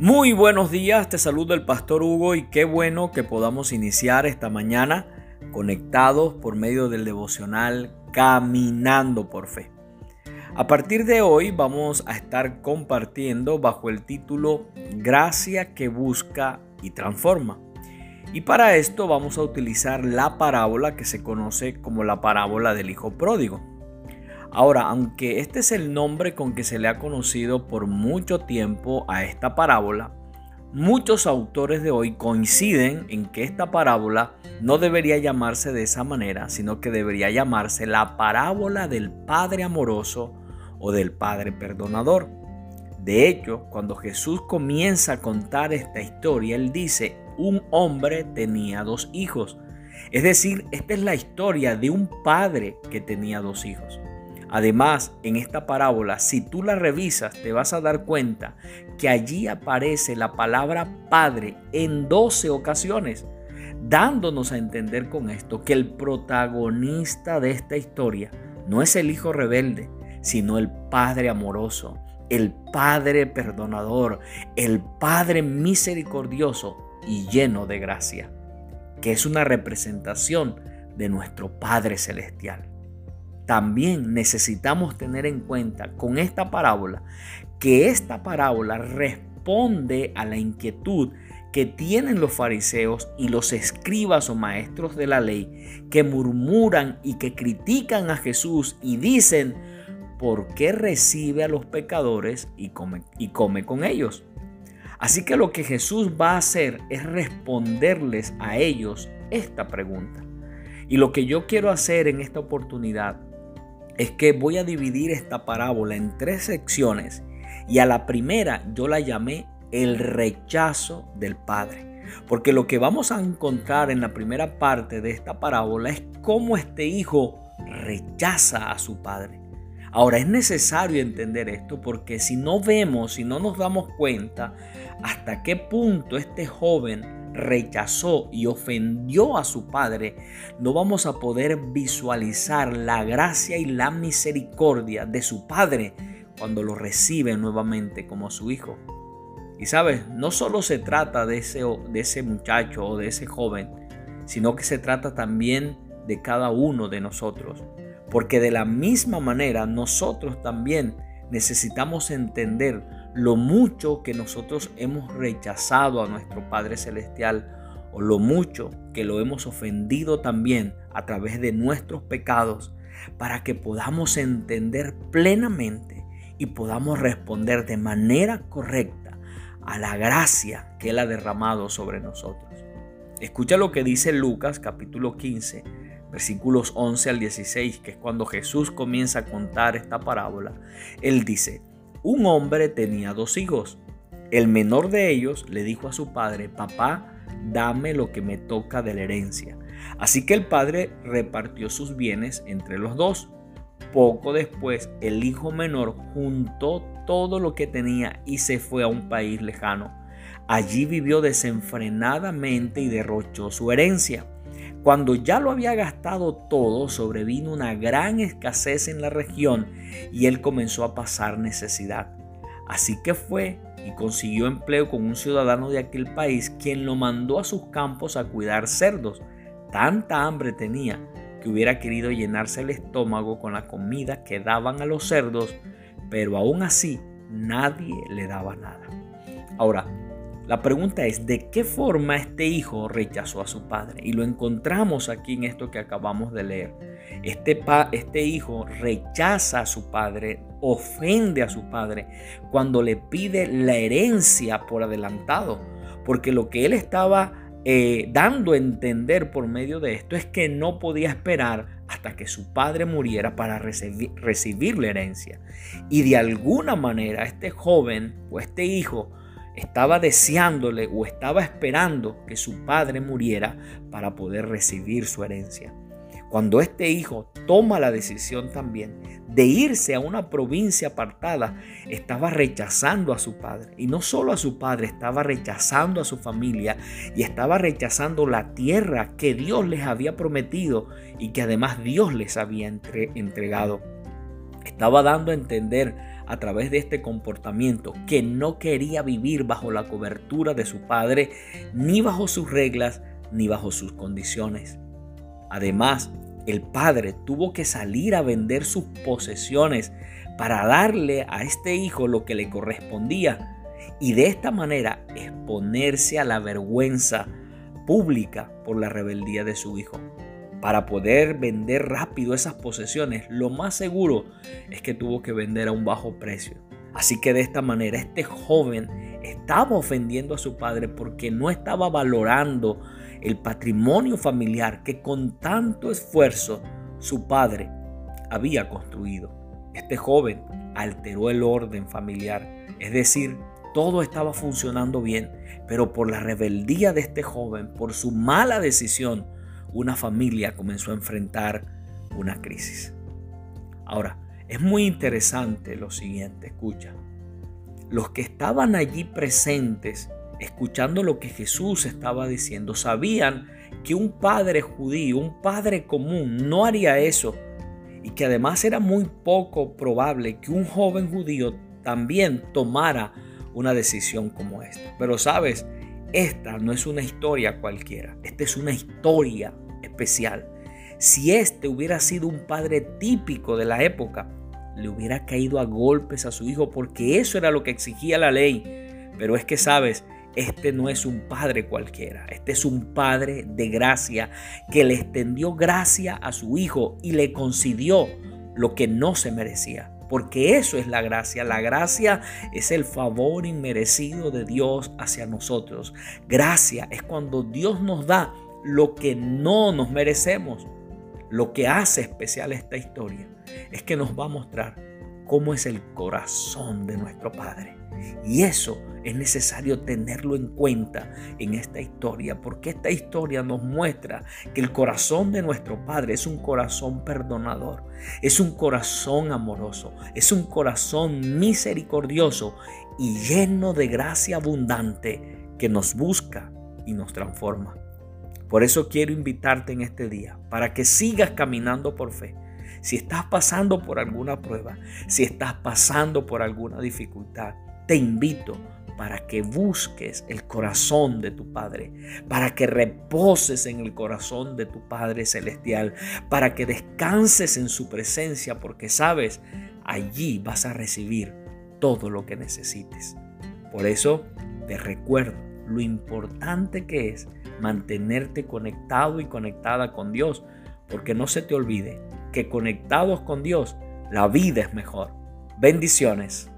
Muy buenos días, te saluda el pastor Hugo y qué bueno que podamos iniciar esta mañana conectados por medio del devocional Caminando por Fe. A partir de hoy vamos a estar compartiendo bajo el título Gracia que busca y transforma. Y para esto vamos a utilizar la parábola que se conoce como la parábola del Hijo Pródigo. Ahora, aunque este es el nombre con que se le ha conocido por mucho tiempo a esta parábola, muchos autores de hoy coinciden en que esta parábola no debería llamarse de esa manera, sino que debería llamarse la parábola del Padre amoroso o del Padre perdonador. De hecho, cuando Jesús comienza a contar esta historia, él dice, un hombre tenía dos hijos. Es decir, esta es la historia de un padre que tenía dos hijos. Además, en esta parábola, si tú la revisas, te vas a dar cuenta que allí aparece la palabra Padre en 12 ocasiones, dándonos a entender con esto que el protagonista de esta historia no es el hijo rebelde, sino el Padre amoroso, el Padre perdonador, el Padre misericordioso y lleno de gracia, que es una representación de nuestro Padre celestial también necesitamos tener en cuenta con esta parábola que esta parábola responde a la inquietud que tienen los fariseos y los escribas o maestros de la ley que murmuran y que critican a Jesús y dicen, ¿por qué recibe a los pecadores y come, y come con ellos? Así que lo que Jesús va a hacer es responderles a ellos esta pregunta. Y lo que yo quiero hacer en esta oportunidad es que voy a dividir esta parábola en tres secciones y a la primera yo la llamé el rechazo del Padre. Porque lo que vamos a encontrar en la primera parte de esta parábola es cómo este hijo rechaza a su padre. Ahora es necesario entender esto porque si no vemos, si no nos damos cuenta hasta qué punto este joven rechazó y ofendió a su Padre, no vamos a poder visualizar la gracia y la misericordia de su Padre cuando lo recibe nuevamente como su Hijo. Y sabes, no solo se trata de ese, de ese muchacho o de ese joven, sino que se trata también de cada uno de nosotros. Porque de la misma manera nosotros también necesitamos entender lo mucho que nosotros hemos rechazado a nuestro Padre Celestial o lo mucho que lo hemos ofendido también a través de nuestros pecados para que podamos entender plenamente y podamos responder de manera correcta a la gracia que Él ha derramado sobre nosotros. Escucha lo que dice Lucas capítulo 15, versículos 11 al 16, que es cuando Jesús comienza a contar esta parábola. Él dice, un hombre tenía dos hijos. El menor de ellos le dijo a su padre, papá, dame lo que me toca de la herencia. Así que el padre repartió sus bienes entre los dos. Poco después, el hijo menor juntó todo lo que tenía y se fue a un país lejano. Allí vivió desenfrenadamente y derrochó su herencia. Cuando ya lo había gastado todo, sobrevino una gran escasez en la región y él comenzó a pasar necesidad. Así que fue y consiguió empleo con un ciudadano de aquel país quien lo mandó a sus campos a cuidar cerdos. Tanta hambre tenía que hubiera querido llenarse el estómago con la comida que daban a los cerdos, pero aún así nadie le daba nada. Ahora, la pregunta es, ¿de qué forma este hijo rechazó a su padre? Y lo encontramos aquí en esto que acabamos de leer. Este, este hijo rechaza a su padre, ofende a su padre cuando le pide la herencia por adelantado. Porque lo que él estaba eh, dando a entender por medio de esto es que no podía esperar hasta que su padre muriera para recibir, recibir la herencia. Y de alguna manera este joven o este hijo estaba deseándole o estaba esperando que su padre muriera para poder recibir su herencia. Cuando este hijo toma la decisión también de irse a una provincia apartada, estaba rechazando a su padre. Y no solo a su padre, estaba rechazando a su familia y estaba rechazando la tierra que Dios les había prometido y que además Dios les había entregado. Estaba dando a entender a través de este comportamiento que no quería vivir bajo la cobertura de su padre, ni bajo sus reglas, ni bajo sus condiciones. Además, el padre tuvo que salir a vender sus posesiones para darle a este hijo lo que le correspondía y de esta manera exponerse a la vergüenza pública por la rebeldía de su hijo. Para poder vender rápido esas posesiones, lo más seguro es que tuvo que vender a un bajo precio. Así que de esta manera este joven estaba ofendiendo a su padre porque no estaba valorando el patrimonio familiar que con tanto esfuerzo su padre había construido. Este joven alteró el orden familiar, es decir, todo estaba funcionando bien, pero por la rebeldía de este joven, por su mala decisión, una familia comenzó a enfrentar una crisis. Ahora, es muy interesante lo siguiente, escucha. Los que estaban allí presentes, escuchando lo que Jesús estaba diciendo, sabían que un padre judío, un padre común, no haría eso. Y que además era muy poco probable que un joven judío también tomara una decisión como esta. Pero sabes, esta no es una historia cualquiera, esta es una historia especial. Si este hubiera sido un padre típico de la época, le hubiera caído a golpes a su hijo porque eso era lo que exigía la ley. Pero es que sabes, este no es un padre cualquiera, este es un padre de gracia que le extendió gracia a su hijo y le concedió lo que no se merecía porque eso es la gracia. La gracia es el favor inmerecido de Dios hacia nosotros. Gracia es cuando Dios nos da lo que no nos merecemos. Lo que hace especial esta historia es que nos va a mostrar cómo es el corazón de nuestro Padre. Y eso es necesario tenerlo en cuenta en esta historia, porque esta historia nos muestra que el corazón de nuestro Padre es un corazón perdonador, es un corazón amoroso, es un corazón misericordioso y lleno de gracia abundante que nos busca y nos transforma. Por eso quiero invitarte en este día, para que sigas caminando por fe. Si estás pasando por alguna prueba, si estás pasando por alguna dificultad, te invito para que busques el corazón de tu Padre, para que reposes en el corazón de tu Padre Celestial, para que descanses en su presencia, porque sabes, allí vas a recibir todo lo que necesites. Por eso te recuerdo lo importante que es mantenerte conectado y conectada con Dios, porque no se te olvide que conectados con Dios, la vida es mejor. Bendiciones.